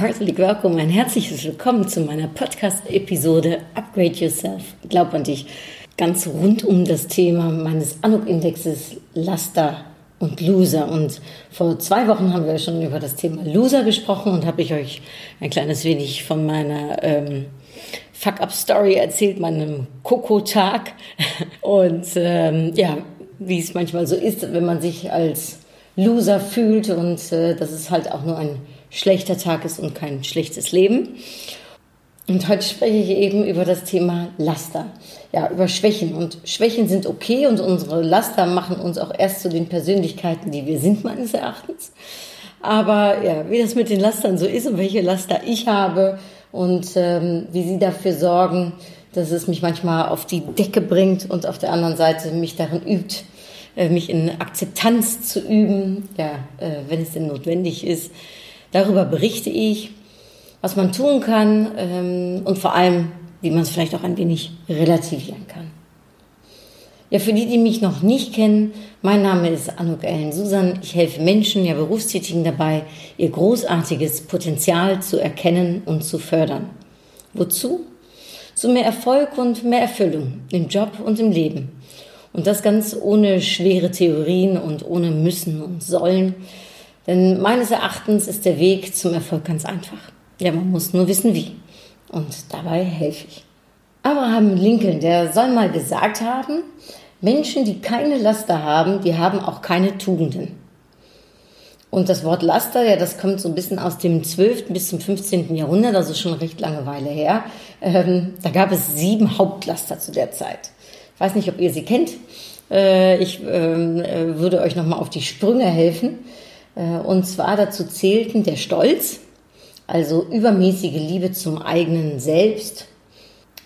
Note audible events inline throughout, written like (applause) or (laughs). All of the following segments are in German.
Herzlich willkommen, ein herzliches Willkommen zu meiner Podcast-Episode Upgrade Yourself. Glaub an dich. Ganz rund um das Thema meines Anuk-Indexes Laster und Loser. Und vor zwei Wochen haben wir schon über das Thema Loser gesprochen und habe ich euch ein kleines wenig von meiner ähm, Fuck-Up-Story erzählt, meinem Koko-Tag. (laughs) Und ähm, ja, wie es manchmal so ist, wenn man sich als Loser fühlt und äh, dass es halt auch nur ein schlechter Tag ist und kein schlechtes Leben. Und heute spreche ich eben über das Thema Laster. Ja, über Schwächen. Und Schwächen sind okay und unsere Laster machen uns auch erst zu den Persönlichkeiten, die wir sind, meines Erachtens. Aber ja, wie das mit den Lastern so ist und welche Laster ich habe und ähm, wie sie dafür sorgen, dass es mich manchmal auf die Decke bringt und auf der anderen Seite mich darin übt, äh, mich in Akzeptanz zu üben, ja, äh, wenn es denn notwendig ist. Darüber berichte ich, was man tun kann ähm, und vor allem, wie man es vielleicht auch ein wenig relativieren kann. Ja, für die, die mich noch nicht kennen, mein Name ist Anuk Ellen Susan. Ich helfe Menschen, ja Berufstätigen dabei, ihr großartiges Potenzial zu erkennen und zu fördern. Wozu? Zu mehr Erfolg und mehr Erfüllung im Job und im Leben. Und das ganz ohne schwere Theorien und ohne Müssen und Sollen. Denn meines Erachtens ist der Weg zum Erfolg ganz einfach. Ja, man muss nur wissen wie. Und dabei helfe ich. Abraham Lincoln, der soll mal gesagt haben, Menschen, die keine Laster haben, die haben auch keine Tugenden. Und das Wort Laster, ja, das kommt so ein bisschen aus dem 12. bis zum 15. Jahrhundert, also schon recht lange Weile her. Ähm, da gab es sieben Hauptlaster zu der Zeit. Ich weiß nicht, ob ihr sie kennt. Äh, ich ähm, äh, würde euch nochmal auf die Sprünge helfen. Äh, und zwar dazu zählten der Stolz, also übermäßige Liebe zum eigenen Selbst,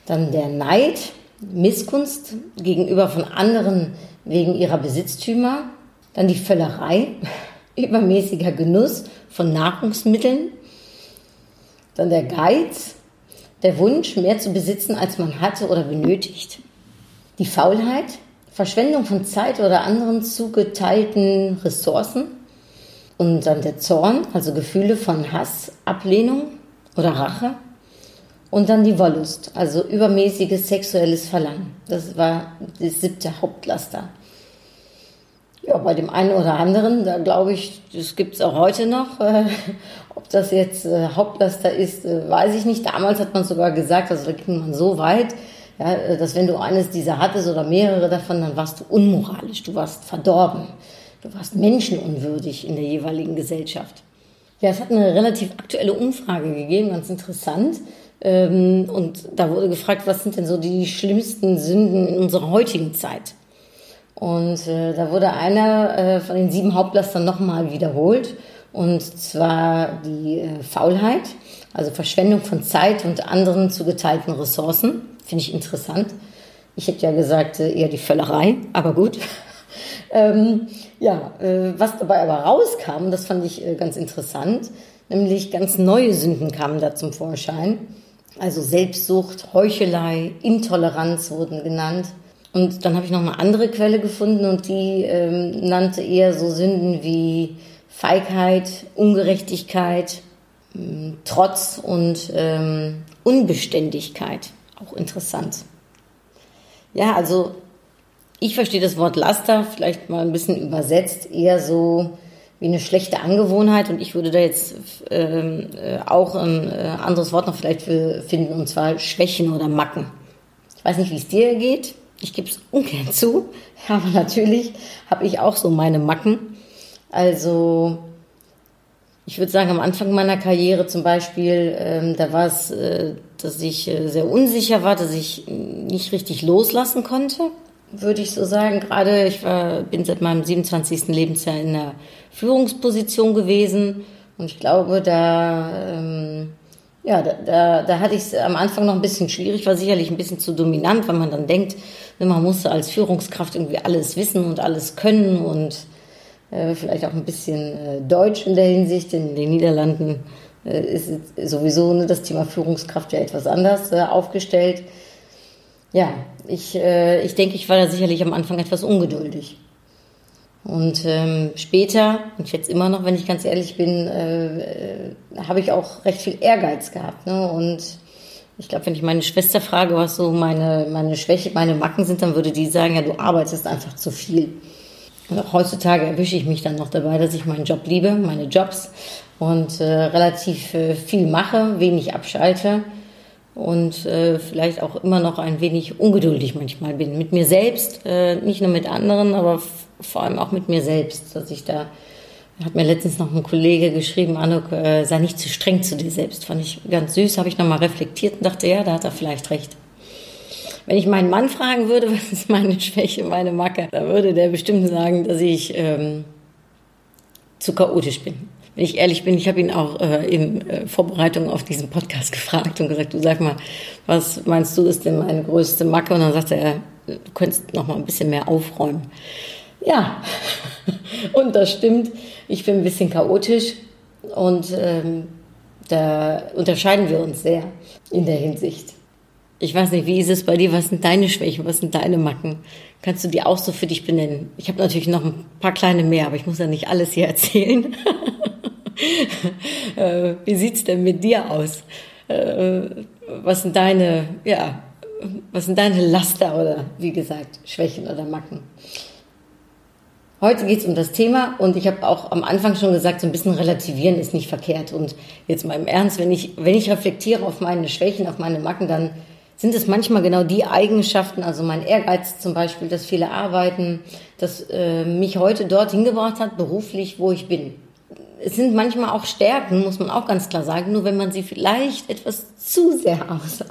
dann der Neid, Missgunst gegenüber von anderen wegen ihrer Besitztümer, dann die Völlerei, (laughs) übermäßiger Genuss von Nahrungsmitteln, dann der Geiz, der Wunsch, mehr zu besitzen, als man hatte oder benötigt, die Faulheit, Verschwendung von Zeit oder anderen zugeteilten Ressourcen und dann der Zorn, also Gefühle von Hass, Ablehnung oder Rache und dann die Wollust, also übermäßiges sexuelles Verlangen. Das war das siebte Hauptlaster. Ja, bei dem einen oder anderen, da glaube ich, das gibt es auch heute noch. (laughs) Ob das jetzt äh, Hauptlaster ist, äh, weiß ich nicht. Damals hat man sogar gesagt, also da ging man so weit, ja, äh, dass wenn du eines dieser hattest oder mehrere davon, dann warst du unmoralisch, du warst verdorben, du warst menschenunwürdig in der jeweiligen Gesellschaft. Ja, es hat eine relativ aktuelle Umfrage gegeben, ganz interessant. Ähm, und da wurde gefragt, was sind denn so die schlimmsten Sünden in unserer heutigen Zeit? Und äh, da wurde einer äh, von den sieben Hauptlastern nochmal wiederholt. Und zwar die äh, Faulheit, also Verschwendung von Zeit und anderen zugeteilten Ressourcen. Finde ich interessant. Ich hätte ja gesagt, eher die Völlerei, aber gut. (laughs) ähm, ja, äh, was dabei aber rauskam, das fand ich äh, ganz interessant, nämlich ganz neue Sünden kamen da zum Vorschein. Also Selbstsucht, Heuchelei, Intoleranz wurden genannt. Und dann habe ich noch eine andere Quelle gefunden und die ähm, nannte eher so Sünden wie Feigheit, Ungerechtigkeit, ähm, Trotz und ähm, Unbeständigkeit. Auch interessant. Ja, also ich verstehe das Wort Laster vielleicht mal ein bisschen übersetzt, eher so wie eine schlechte Angewohnheit und ich würde da jetzt ähm, äh, auch ein äh, anderes Wort noch vielleicht für finden und zwar Schwächen oder Macken. Ich weiß nicht, wie es dir geht. Ich gebe es ungern zu, (laughs) aber natürlich habe ich auch so meine Macken. Also ich würde sagen, am Anfang meiner Karriere zum Beispiel, ähm, da war es, äh, dass ich äh, sehr unsicher war, dass ich nicht richtig loslassen konnte, würde ich so sagen. Gerade ich war, bin seit meinem 27. Lebensjahr in der Führungsposition gewesen Und ich glaube, da, ähm, ja, da, da, da hatte ich es am Anfang noch ein bisschen schwierig, war sicherlich ein bisschen zu dominant, weil man dann denkt, man musste als Führungskraft irgendwie alles wissen und alles können und äh, vielleicht auch ein bisschen äh, Deutsch in der Hinsicht. In den Niederlanden äh, ist sowieso ne, das Thema Führungskraft ja etwas anders äh, aufgestellt. Ja, ich, äh, ich denke, ich war da sicherlich am Anfang etwas ungeduldig. Und ähm, später, und jetzt immer noch, wenn ich ganz ehrlich bin, äh, äh, habe ich auch recht viel Ehrgeiz gehabt. Ne? Und ich glaube, wenn ich meine Schwester frage, was so meine, meine Schwäche, meine Macken sind, dann würde die sagen, ja, du arbeitest einfach zu viel. Und auch heutzutage erwische ich mich dann noch dabei, dass ich meinen Job liebe, meine Jobs und äh, relativ äh, viel mache, wenig abschalte und äh, vielleicht auch immer noch ein wenig ungeduldig manchmal bin. Mit mir selbst, äh, nicht nur mit anderen, aber vor allem auch mit mir selbst, dass ich da hat mir letztens noch ein Kollege geschrieben, Anuk, äh, sei nicht zu streng zu dir selbst. Fand ich ganz süß, habe ich nochmal reflektiert und dachte, ja, da hat er vielleicht recht. Wenn ich meinen Mann fragen würde, (laughs) was ist meine Schwäche, meine Macke, da würde der bestimmt sagen, dass ich ähm, zu chaotisch bin. Wenn ich ehrlich bin, ich habe ihn auch äh, in äh, Vorbereitung auf diesen Podcast (laughs) gefragt und gesagt, du sag mal, was meinst du ist denn meine größte Macke? Und dann sagte er, du könntest noch mal ein bisschen mehr aufräumen. Ja, (laughs) und das stimmt. Ich bin ein bisschen chaotisch und ähm, da unterscheiden wir uns sehr in der Hinsicht. Ich weiß nicht, wie ist es bei dir? Was sind deine Schwächen? Was sind deine Macken? Kannst du die auch so für dich benennen? Ich habe natürlich noch ein paar kleine mehr, aber ich muss ja nicht alles hier erzählen. (laughs) Äh, wie sieht's denn mit dir aus? Äh, was sind deine, ja, was sind deine Laster oder wie gesagt Schwächen oder Macken? Heute geht es um das Thema und ich habe auch am Anfang schon gesagt, so ein bisschen relativieren ist nicht verkehrt. Und jetzt mal im Ernst, wenn ich, wenn ich reflektiere auf meine Schwächen, auf meine Macken, dann sind es manchmal genau die Eigenschaften, also mein Ehrgeiz zum Beispiel, das viele arbeiten, das äh, mich heute dorthin gebracht hat, beruflich, wo ich bin. Es sind manchmal auch Stärken, muss man auch ganz klar sagen, nur wenn man sie vielleicht etwas zu sehr aus,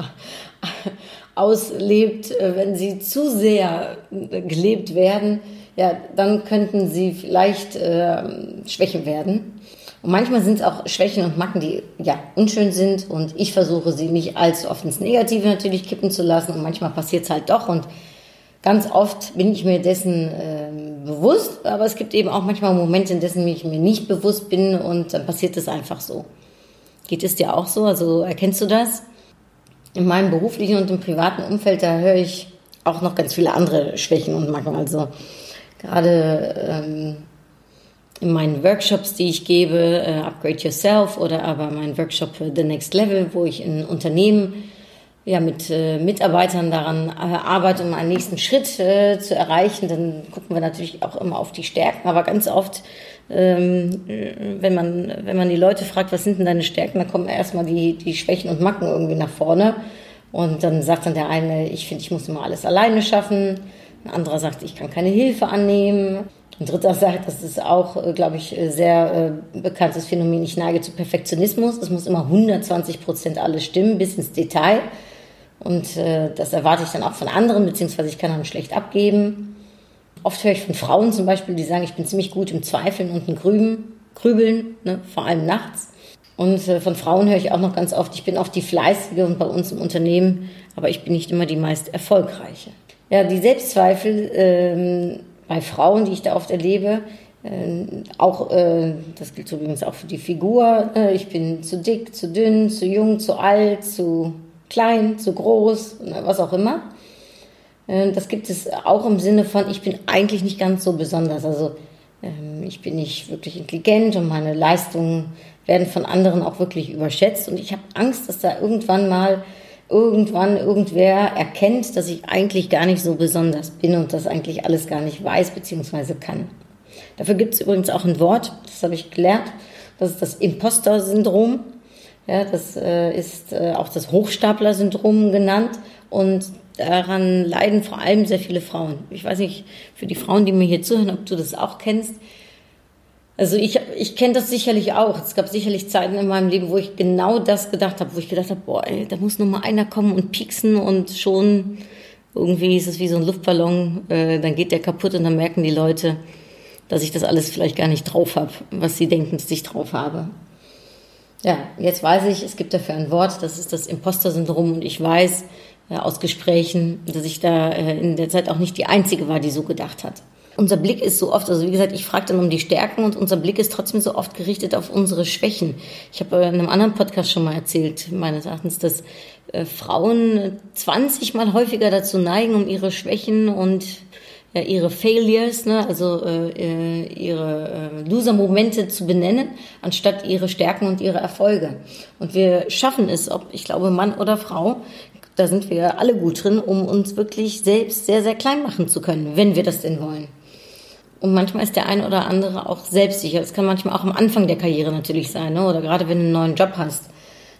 (laughs) auslebt, äh, wenn sie zu sehr gelebt werden, ja, dann könnten sie vielleicht äh, Schwächen werden. Und manchmal sind es auch Schwächen und Macken, die ja unschön sind. Und ich versuche sie nicht allzu oft ins Negative natürlich kippen zu lassen. Und manchmal passiert es halt doch. Und ganz oft bin ich mir dessen äh, bewusst, aber es gibt eben auch manchmal Momente, in dessen ich mir nicht bewusst bin und dann passiert es einfach so. Geht es dir auch so? Also erkennst du das? In meinem beruflichen und im privaten Umfeld, da höre ich auch noch ganz viele andere Schwächen und Macken. Also gerade ähm, in meinen Workshops, die ich gebe, äh, Upgrade Yourself oder aber mein Workshop The Next Level, wo ich in Unternehmen ja, mit äh, Mitarbeitern daran äh, arbeite, um einen nächsten Schritt äh, zu erreichen, dann gucken wir natürlich auch immer auf die Stärken. Aber ganz oft, ähm, wenn, man, wenn man die Leute fragt, was sind denn deine Stärken, dann kommen erstmal die, die Schwächen und Macken irgendwie nach vorne. Und dann sagt dann der eine, ich finde, ich muss immer alles alleine schaffen. Ein anderer sagt, ich kann keine Hilfe annehmen. Ein dritter sagt, das ist auch, äh, glaube ich, äh, sehr äh, bekanntes Phänomen, ich neige zu Perfektionismus. Es muss immer 120 Prozent alles stimmen, bis ins Detail. Und äh, das erwarte ich dann auch von anderen, beziehungsweise ich kann dann schlecht abgeben. Oft höre ich von Frauen zum Beispiel, die sagen, ich bin ziemlich gut im Zweifeln und im Grüben, Grübeln, ne, vor allem nachts. Und äh, von Frauen höre ich auch noch ganz oft, ich bin oft die Fleißige und bei uns im Unternehmen, aber ich bin nicht immer die meist erfolgreiche. Ja, die Selbstzweifel ähm, bei Frauen, die ich da oft erlebe, äh, auch, äh, das gilt übrigens auch für die Figur, äh, ich bin zu dick, zu dünn, zu jung, zu alt, zu klein, zu groß, was auch immer. Äh, das gibt es auch im Sinne von, ich bin eigentlich nicht ganz so besonders. Also ähm, ich bin nicht wirklich intelligent und meine Leistungen werden von anderen auch wirklich überschätzt. Und ich habe Angst, dass da irgendwann mal irgendwann irgendwer erkennt, dass ich eigentlich gar nicht so besonders bin und das eigentlich alles gar nicht weiß bzw. kann. Dafür gibt es übrigens auch ein Wort, das habe ich gelernt, das ist das Imposter-Syndrom. Ja, das äh, ist äh, auch das Hochstapler-Syndrom genannt und daran leiden vor allem sehr viele Frauen. Ich weiß nicht, für die Frauen, die mir hier zuhören, ob du das auch kennst. Also ich, ich kenne das sicherlich auch. Es gab sicherlich Zeiten in meinem Leben, wo ich genau das gedacht habe, wo ich gedacht habe, boah, ey, da muss nur mal einer kommen und pieksen und schon irgendwie ist es wie so ein Luftballon, äh, dann geht der kaputt und dann merken die Leute, dass ich das alles vielleicht gar nicht drauf habe, was sie denken, dass ich drauf habe. Ja, jetzt weiß ich, es gibt dafür ein Wort, das ist das Imposter-Syndrom und ich weiß äh, aus Gesprächen, dass ich da äh, in der Zeit auch nicht die Einzige war, die so gedacht hat. Unser Blick ist so oft, also wie gesagt, ich frage dann um die Stärken und unser Blick ist trotzdem so oft gerichtet auf unsere Schwächen. Ich habe in einem anderen Podcast schon mal erzählt, meines Erachtens, dass äh, Frauen 20 mal häufiger dazu neigen, um ihre Schwächen und ja, ihre Failures, ne, also äh, ihre äh, Loser-Momente zu benennen, anstatt ihre Stärken und ihre Erfolge. Und wir schaffen es, ob ich glaube Mann oder Frau, da sind wir alle gut drin, um uns wirklich selbst sehr, sehr klein machen zu können, wenn wir das denn wollen. Und manchmal ist der eine oder andere auch selbstsicher. Das kann manchmal auch am Anfang der Karriere natürlich sein, ne? oder gerade wenn du einen neuen Job hast,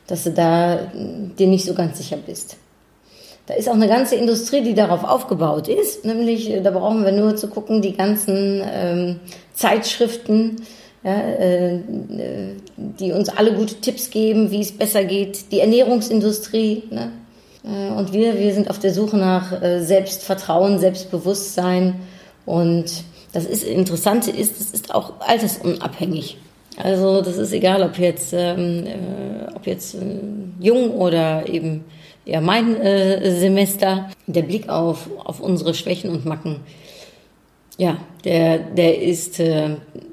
dass du da dir nicht so ganz sicher bist. Da ist auch eine ganze Industrie, die darauf aufgebaut ist. Nämlich, äh, da brauchen wir nur zu gucken, die ganzen ähm, Zeitschriften, ja, äh, die uns alle gute Tipps geben, wie es besser geht. Die Ernährungsindustrie. Ne? Äh, und wir, wir sind auf der Suche nach äh, Selbstvertrauen, Selbstbewusstsein. Und das ist, Interessante ist, es ist auch altersunabhängig. Also das ist egal, ob jetzt, ähm, äh, ob jetzt äh, jung oder eben ja, mein äh, Semester, der Blick auf, auf unsere Schwächen und Macken, ja, der, der, ist, äh,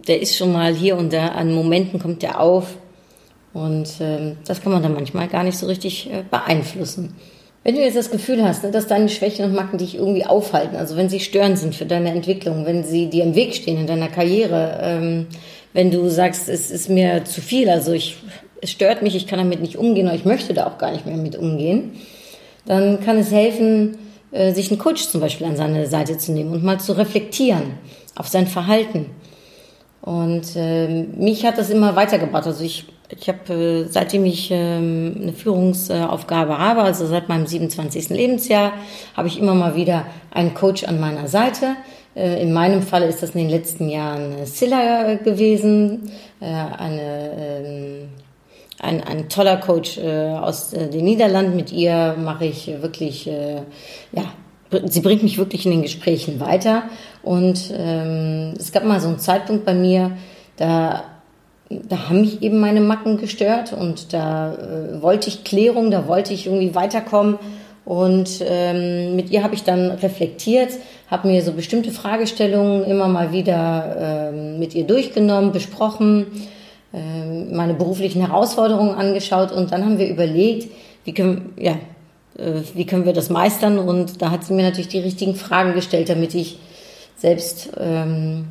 der ist schon mal hier und da, an Momenten kommt der auf. Und äh, das kann man dann manchmal gar nicht so richtig äh, beeinflussen. Wenn du jetzt das Gefühl hast, ne, dass deine Schwächen und Macken dich irgendwie aufhalten, also wenn sie störend sind für deine Entwicklung, wenn sie dir im Weg stehen in deiner Karriere, ähm, wenn du sagst, es ist mir zu viel, also ich es stört mich, ich kann damit nicht umgehen oder ich möchte da auch gar nicht mehr mit umgehen, dann kann es helfen, äh, sich einen Coach zum Beispiel an seine Seite zu nehmen und mal zu reflektieren auf sein Verhalten. Und äh, mich hat das immer weitergebracht. Also ich, ich habe, äh, seitdem ich ähm, eine Führungsaufgabe habe, also seit meinem 27. Lebensjahr, habe ich immer mal wieder einen Coach an meiner Seite. Äh, in meinem Fall ist das in den letzten Jahren Silla gewesen, äh, eine ähm, ein, ein toller Coach äh, aus äh, den Niederlanden. Mit ihr mache ich wirklich, äh, ja, sie bringt mich wirklich in den Gesprächen weiter. Und ähm, es gab mal so einen Zeitpunkt bei mir, da, da haben mich eben meine Macken gestört und da äh, wollte ich Klärung, da wollte ich irgendwie weiterkommen. Und ähm, mit ihr habe ich dann reflektiert, habe mir so bestimmte Fragestellungen immer mal wieder ähm, mit ihr durchgenommen, besprochen meine beruflichen Herausforderungen angeschaut und dann haben wir überlegt, wie können, ja, äh, wie können wir das meistern und da hat sie mir natürlich die richtigen Fragen gestellt, damit ich selbst ähm,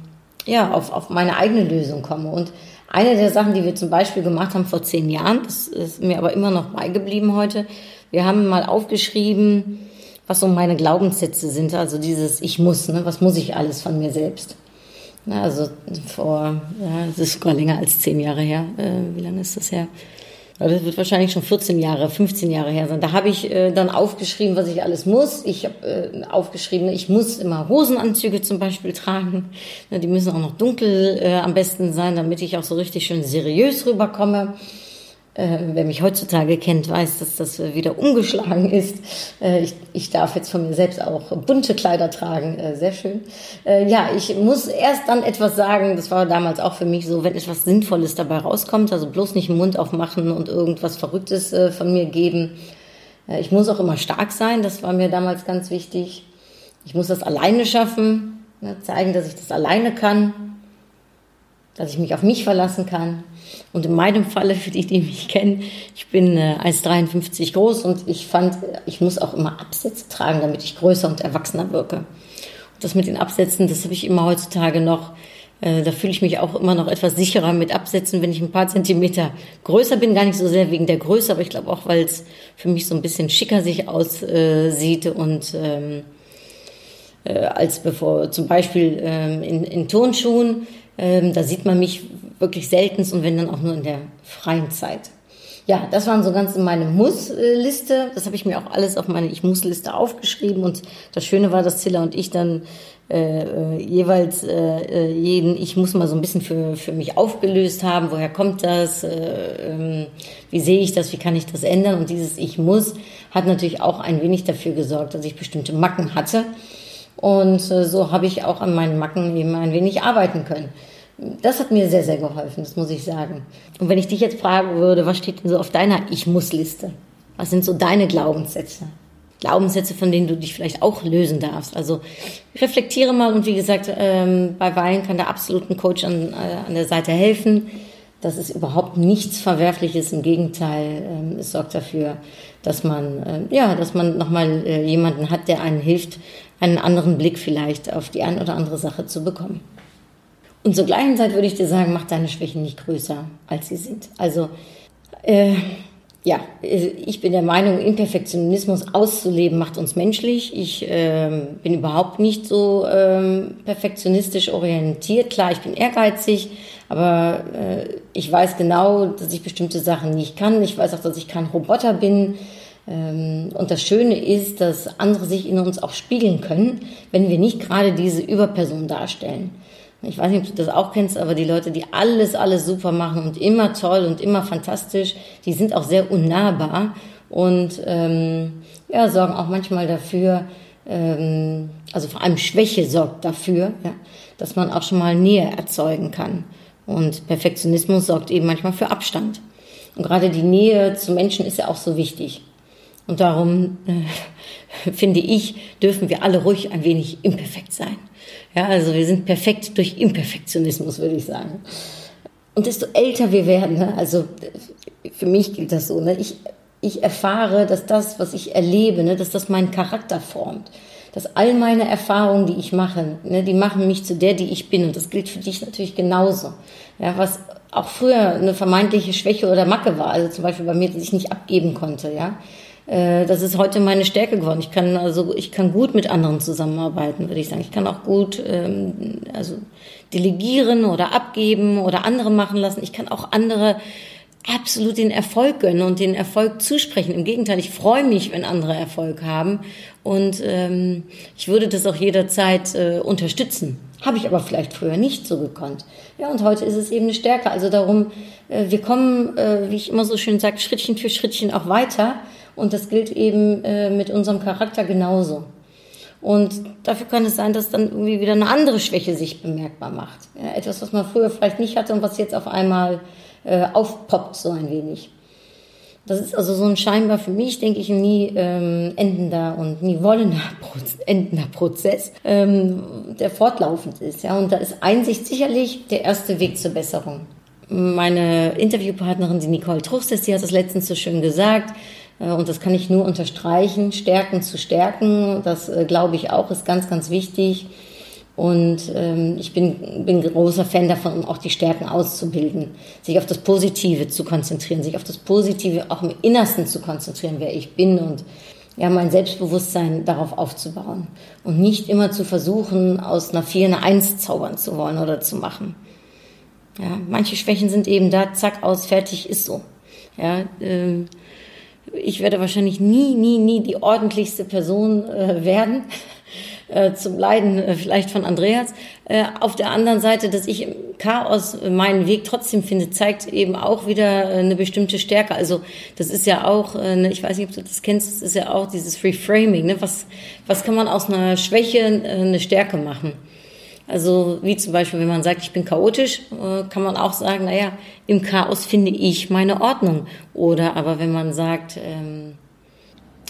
ja, auf, auf meine eigene Lösung komme. Und eine der Sachen, die wir zum Beispiel gemacht haben vor zehn Jahren, das ist mir aber immer noch beigeblieben heute, wir haben mal aufgeschrieben, was so meine Glaubenssätze sind, also dieses Ich muss, ne? was muss ich alles von mir selbst. Also vor, ja, das ist sogar länger als zehn Jahre her. Äh, wie lange ist das her? Das wird wahrscheinlich schon 14 Jahre, 15 Jahre her sein. Da habe ich äh, dann aufgeschrieben, was ich alles muss. Ich habe äh, aufgeschrieben, ich muss immer Hosenanzüge zum Beispiel tragen. Na, die müssen auch noch dunkel äh, am besten sein, damit ich auch so richtig schön seriös rüberkomme. Äh, wer mich heutzutage kennt, weiß, dass das wieder umgeschlagen ist. Äh, ich, ich darf jetzt von mir selbst auch bunte Kleider tragen. Äh, sehr schön. Äh, ja, ich muss erst dann etwas sagen. Das war damals auch für mich so, wenn etwas Sinnvolles dabei rauskommt, also bloß nicht den Mund aufmachen und irgendwas Verrücktes äh, von mir geben. Äh, ich muss auch immer stark sein. Das war mir damals ganz wichtig. Ich muss das alleine schaffen, ne, zeigen, dass ich das alleine kann, dass ich mich auf mich verlassen kann. Und in meinem Falle, für die, die mich kennen, ich bin äh, 1,53 groß und ich fand, ich muss auch immer Absätze tragen, damit ich größer und erwachsener wirke. Und das mit den Absätzen, das habe ich immer heutzutage noch. Äh, da fühle ich mich auch immer noch etwas sicherer mit Absätzen, wenn ich ein paar Zentimeter größer bin. Gar nicht so sehr wegen der Größe, aber ich glaube auch, weil es für mich so ein bisschen schicker sich aussieht äh, und ähm, äh, als bevor zum Beispiel ähm, in, in Turnschuhen. Ähm, da sieht man mich wirklich selten und wenn dann auch nur in der freien Zeit. Ja, das waren so ganz in meine Muss-Liste. Das habe ich mir auch alles auf meine Ich-Muss-Liste aufgeschrieben. Und das Schöne war, dass Zilla und ich dann äh, äh, jeweils äh, äh, jeden Ich muss mal so ein bisschen für, für mich aufgelöst haben. Woher kommt das? Äh, ähm, wie sehe ich das? Wie kann ich das ändern? Und dieses Ich muss hat natürlich auch ein wenig dafür gesorgt, dass ich bestimmte Macken hatte. Und äh, so habe ich auch an meinen Macken eben ein wenig arbeiten können. Das hat mir sehr, sehr geholfen, das muss ich sagen. Und wenn ich dich jetzt fragen würde, was steht denn so auf deiner Ich-Muss-Liste? Was sind so deine Glaubenssätze? Glaubenssätze, von denen du dich vielleicht auch lösen darfst. Also reflektiere mal und wie gesagt, ähm, bei Weilen kann der absoluten Coach an, äh, an der Seite helfen. Das ist überhaupt nichts Verwerfliches. Im Gegenteil, ähm, es sorgt dafür, dass man, äh, ja, dass man nochmal äh, jemanden hat, der einen hilft, einen anderen Blick vielleicht auf die eine oder andere Sache zu bekommen. Und zur gleichen Zeit würde ich dir sagen, mach deine Schwächen nicht größer, als sie sind. Also, äh, ja, ich bin der Meinung, Imperfektionismus auszuleben macht uns menschlich. Ich ähm, bin überhaupt nicht so ähm, perfektionistisch orientiert. Klar, ich bin ehrgeizig, aber äh, ich weiß genau, dass ich bestimmte Sachen nicht kann. Ich weiß auch, dass ich kein Roboter bin. Ähm, und das Schöne ist, dass andere sich in uns auch spiegeln können, wenn wir nicht gerade diese Überperson darstellen. Ich weiß nicht, ob du das auch kennst, aber die Leute, die alles, alles super machen und immer toll und immer fantastisch, die sind auch sehr unnahbar und ähm, ja, sorgen auch manchmal dafür, ähm, also vor allem Schwäche sorgt dafür, ja, dass man auch schon mal Nähe erzeugen kann. Und Perfektionismus sorgt eben manchmal für Abstand. Und gerade die Nähe zu Menschen ist ja auch so wichtig. Und darum äh, (laughs) finde ich, dürfen wir alle ruhig ein wenig imperfekt sein. Ja, also wir sind perfekt durch Imperfektionismus, würde ich sagen. Und desto älter wir werden, ne, also für mich gilt das so, ne, ich, ich erfahre, dass das, was ich erlebe, ne, dass das meinen Charakter formt. Dass all meine Erfahrungen, die ich mache, die machen mich zu der, die ich bin. Und das gilt für dich natürlich genauso. Ja, was auch früher eine vermeintliche Schwäche oder Macke war, also zum Beispiel bei mir, dass ich nicht abgeben konnte, ja das ist heute meine Stärke geworden. Ich kann also ich kann gut mit anderen zusammenarbeiten, würde ich sagen. Ich kann auch gut ähm, also delegieren oder abgeben oder andere machen lassen. Ich kann auch andere absolut den Erfolg gönnen und den Erfolg zusprechen. Im Gegenteil, ich freue mich, wenn andere Erfolg haben und ähm, ich würde das auch jederzeit äh, unterstützen. Habe ich aber vielleicht früher nicht so gekonnt. Ja, und heute ist es eben eine Stärke. Also darum, äh, wir kommen, äh, wie ich immer so schön sage, Schrittchen für Schrittchen auch weiter. Und das gilt eben äh, mit unserem Charakter genauso. Und dafür kann es sein, dass dann irgendwie wieder eine andere Schwäche sich bemerkbar macht. Ja, etwas, was man früher vielleicht nicht hatte und was jetzt auf einmal äh, aufpoppt so ein wenig. Das ist also so ein scheinbar für mich, denke ich, nie ähm, endender und nie wollender (laughs) Proz endender Prozess, ähm, der fortlaufend ist. Ja, und da ist Einsicht sicherlich der erste Weg zur Besserung. Meine Interviewpartnerin, die Nicole Truchstes, die hat es letztens so schön gesagt. Äh, und das kann ich nur unterstreichen, Stärken zu stärken. Das äh, glaube ich auch, ist ganz, ganz wichtig. Und ähm, ich bin, bin großer Fan davon, um auch die Stärken auszubilden, sich auf das Positive zu konzentrieren, sich auf das Positive auch im Innersten zu konzentrieren, wer ich bin und ja, mein Selbstbewusstsein darauf aufzubauen und nicht immer zu versuchen, aus einer 4 eine 1 zaubern zu wollen oder zu machen. Ja, manche Schwächen sind eben da, zack, aus, fertig, ist so. Ja, ähm, ich werde wahrscheinlich nie, nie, nie die ordentlichste Person äh, werden. (laughs) Äh, zum Leiden äh, vielleicht von Andreas. Äh, auf der anderen Seite, dass ich im Chaos meinen Weg trotzdem finde, zeigt eben auch wieder äh, eine bestimmte Stärke. Also das ist ja auch, äh, ne, ich weiß nicht, ob du das kennst, das ist ja auch dieses Reframing. Ne? Was, was kann man aus einer Schwäche eine Stärke machen? Also wie zum Beispiel, wenn man sagt, ich bin chaotisch, äh, kann man auch sagen, naja, im Chaos finde ich meine Ordnung. Oder aber wenn man sagt, ähm,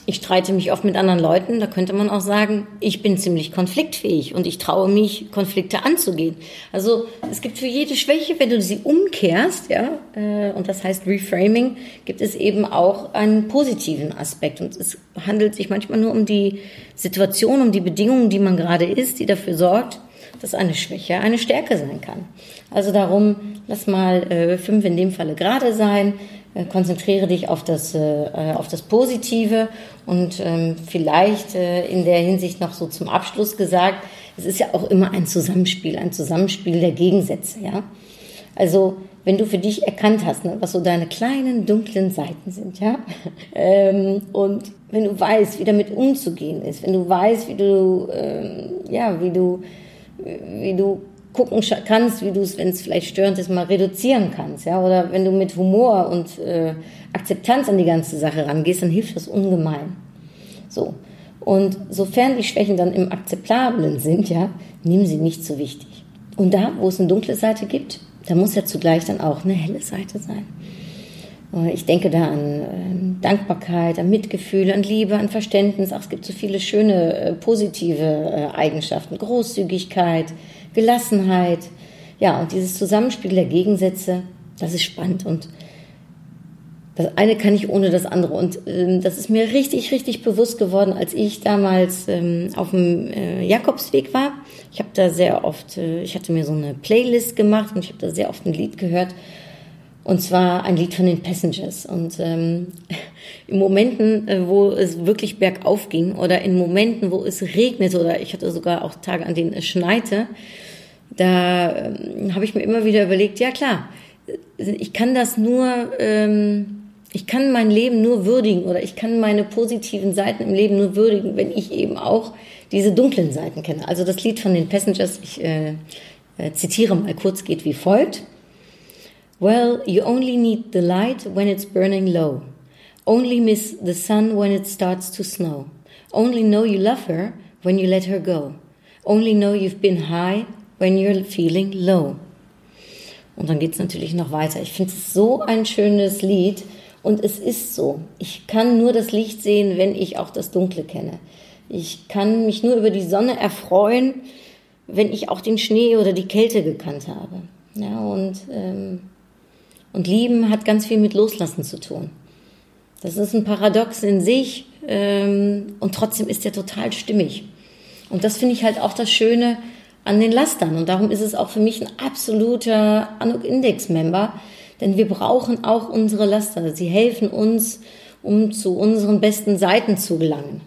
ich streite mich oft mit anderen Leuten, da könnte man auch sagen, ich bin ziemlich konfliktfähig und ich traue mich, Konflikte anzugehen. Also es gibt für jede Schwäche, wenn du sie umkehrst, ja, äh, und das heißt Reframing, gibt es eben auch einen positiven Aspekt. Und es handelt sich manchmal nur um die Situation, um die Bedingungen, die man gerade ist, die dafür sorgt, dass eine Schwäche eine Stärke sein kann. Also darum, lass mal äh, fünf in dem Falle gerade sein, äh, konzentriere dich auf das, äh, auf das Positive und ähm, vielleicht äh, in der Hinsicht noch so zum Abschluss gesagt, es ist ja auch immer ein Zusammenspiel, ein Zusammenspiel der Gegensätze, ja. Also wenn du für dich erkannt hast, ne, was so deine kleinen dunklen Seiten sind, ja, (laughs) ähm, und wenn du weißt, wie damit umzugehen ist, wenn du weißt, wie du, ähm, ja, wie du wie du gucken kannst, wie du es, wenn es vielleicht störend ist, mal reduzieren kannst, ja, oder wenn du mit Humor und äh, Akzeptanz an die ganze Sache rangehst, dann hilft das ungemein. So. Und sofern die Schwächen dann im Akzeptablen sind, ja, nimm sie nicht so wichtig. Und da, wo es eine dunkle Seite gibt, da muss ja zugleich dann auch eine helle Seite sein. Äh, Ich denke da an äh, Dankbarkeit, an Mitgefühl, an Liebe, an Verständnis. Ach, es gibt so viele schöne äh, positive äh, Eigenschaften. Großzügigkeit, Gelassenheit. Ja, und dieses Zusammenspiel der Gegensätze, das ist spannend. Und das eine kann ich ohne das andere. Und ähm, das ist mir richtig, richtig bewusst geworden, als ich damals ähm, auf dem Jakobsweg war. Ich habe da sehr oft, ich hatte mir so eine Playlist gemacht und ich habe da sehr oft ein Lied gehört. Und zwar ein Lied von den Passengers. Und ähm, (laughs) in Momenten, äh, wo es wirklich bergauf ging oder in Momenten, wo es regnete oder ich hatte sogar auch Tage, an denen es schneite, da ähm, habe ich mir immer wieder überlegt, ja klar, ich kann das nur, ähm, ich kann mein Leben nur würdigen oder ich kann meine positiven Seiten im Leben nur würdigen, wenn ich eben auch diese dunklen Seiten kenne. Also das Lied von den Passengers, ich äh, äh, zitiere mal kurz, geht wie folgt. Well, you only need the light when it's burning low. Only miss the sun when it starts to snow. Only know you love her when you let her go. Only know you've been high when you're feeling low. Und dann geht's natürlich noch weiter. Ich finde es so ein schönes Lied und es ist so. Ich kann nur das Licht sehen, wenn ich auch das Dunkle kenne. Ich kann mich nur über die Sonne erfreuen, wenn ich auch den Schnee oder die Kälte gekannt habe. Ja, und, ähm, und lieben hat ganz viel mit Loslassen zu tun. Das ist ein Paradox in sich ähm, und trotzdem ist er total stimmig. Und das finde ich halt auch das Schöne an den Lastern. Und darum ist es auch für mich ein absoluter Anuk-Index-Member, denn wir brauchen auch unsere Laster. Sie helfen uns, um zu unseren besten Seiten zu gelangen.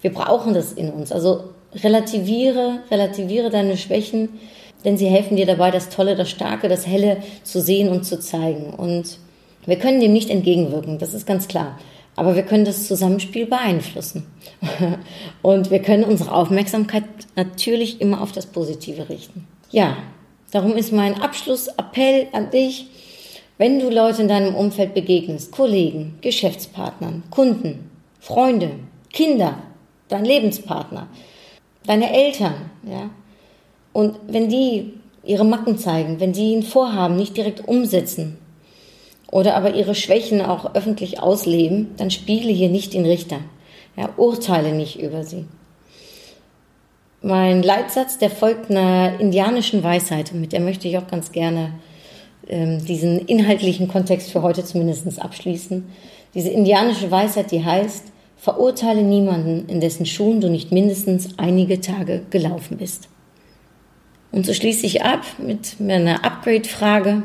Wir brauchen das in uns. Also relativiere, relativiere deine Schwächen, denn sie helfen dir dabei, das Tolle, das Starke, das Helle zu sehen und zu zeigen. Und wir können dem nicht entgegenwirken, das ist ganz klar. Aber wir können das Zusammenspiel beeinflussen. (laughs) Und wir können unsere Aufmerksamkeit natürlich immer auf das Positive richten. Ja, darum ist mein Abschlussappell an dich, wenn du Leute in deinem Umfeld begegnest, Kollegen, Geschäftspartnern, Kunden, Freunde, Kinder, dein Lebenspartner, deine Eltern, ja, und wenn die ihre Macken zeigen, wenn die ein Vorhaben nicht direkt umsetzen, oder aber ihre Schwächen auch öffentlich ausleben, dann spiele hier nicht den Richter. Ja, urteile nicht über sie. Mein Leitsatz, der folgt einer indianischen Weisheit, mit der möchte ich auch ganz gerne ähm, diesen inhaltlichen Kontext für heute zumindest abschließen. Diese indianische Weisheit, die heißt, verurteile niemanden, in dessen Schuhen du nicht mindestens einige Tage gelaufen bist. Und so schließe ich ab mit meiner Upgrade-Frage.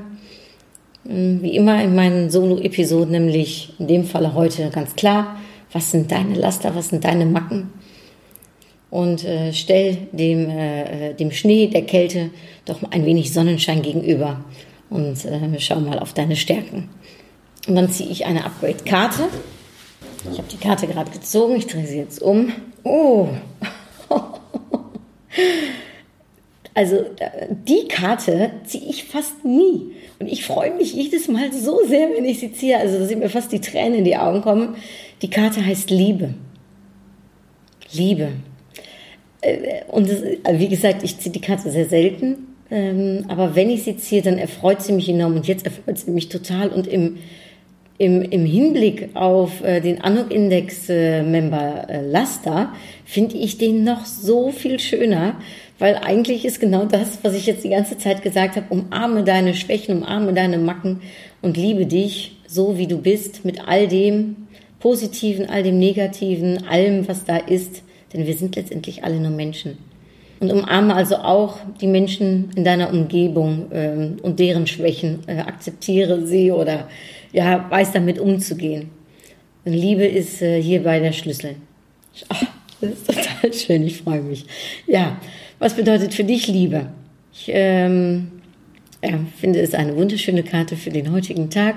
Wie immer in meinen Solo-Episoden, nämlich in dem Falle heute ganz klar, was sind deine Laster, was sind deine Macken? Und äh, stell dem, äh, dem Schnee, der Kälte doch ein wenig Sonnenschein gegenüber und äh, schau mal auf deine Stärken. Und dann ziehe ich eine Upgrade-Karte. Ich habe die Karte gerade gezogen, ich drehe sie jetzt um. Oh! (laughs) Also äh, die Karte ziehe ich fast nie. Und ich freue mich jedes Mal so sehr, wenn ich sie ziehe. Also da sind mir fast die Tränen in die Augen kommen. Die Karte heißt Liebe. Liebe. Äh, Und also wie gesagt, ich ziehe die Karte sehr selten. Ähm, Aber wenn ich sie ziehe, dann erfreut sie mich enorm. Und jetzt erfreut sie mich total. Und im, im, im Hinblick auf äh, den Anok-Index-Member äh, Laster finde ich den noch so viel schöner, weil eigentlich ist genau das, was ich jetzt die ganze Zeit gesagt habe, umarme deine Schwächen, umarme deine Macken und liebe dich so, wie du bist, mit all dem Positiven, all dem Negativen, allem, was da ist, denn wir sind letztendlich alle nur Menschen. Und umarme also auch die Menschen in deiner Umgebung ähm, und deren Schwächen, äh, akzeptiere sie oder ja, weiß damit umzugehen. Und Liebe ist äh, hierbei der Schlüssel. Ach, das ist total schön, ich freue mich. Ja, was bedeutet für dich Liebe? Ich ähm, ja, finde es eine wunderschöne Karte für den heutigen Tag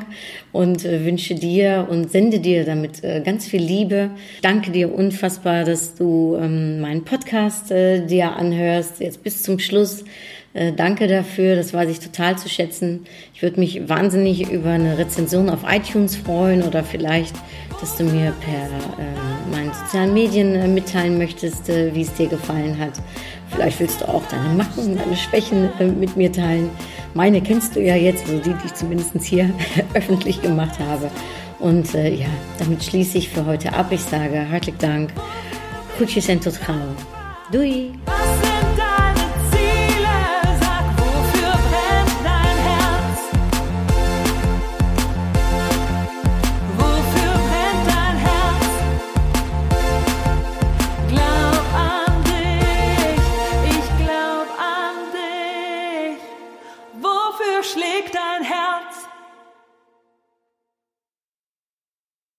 und äh, wünsche dir und sende dir damit äh, ganz viel Liebe. Danke dir unfassbar, dass du ähm, meinen Podcast äh, dir anhörst, jetzt bis zum Schluss. Äh, danke dafür, das weiß ich total zu schätzen. Ich würde mich wahnsinnig über eine Rezension auf iTunes freuen oder vielleicht, dass du mir per äh, meinen sozialen Medien äh, mitteilen möchtest, äh, wie es dir gefallen hat. Vielleicht willst du auch deine Macken, deine Schwächen äh, mit mir teilen. Meine kennst du ja jetzt, also die, die ich zumindest hier (laughs) öffentlich gemacht habe. Und ja, damit schließe ich für heute ab. Ich sage hartelijk Dank. Groetjes en tot gauw. Doei!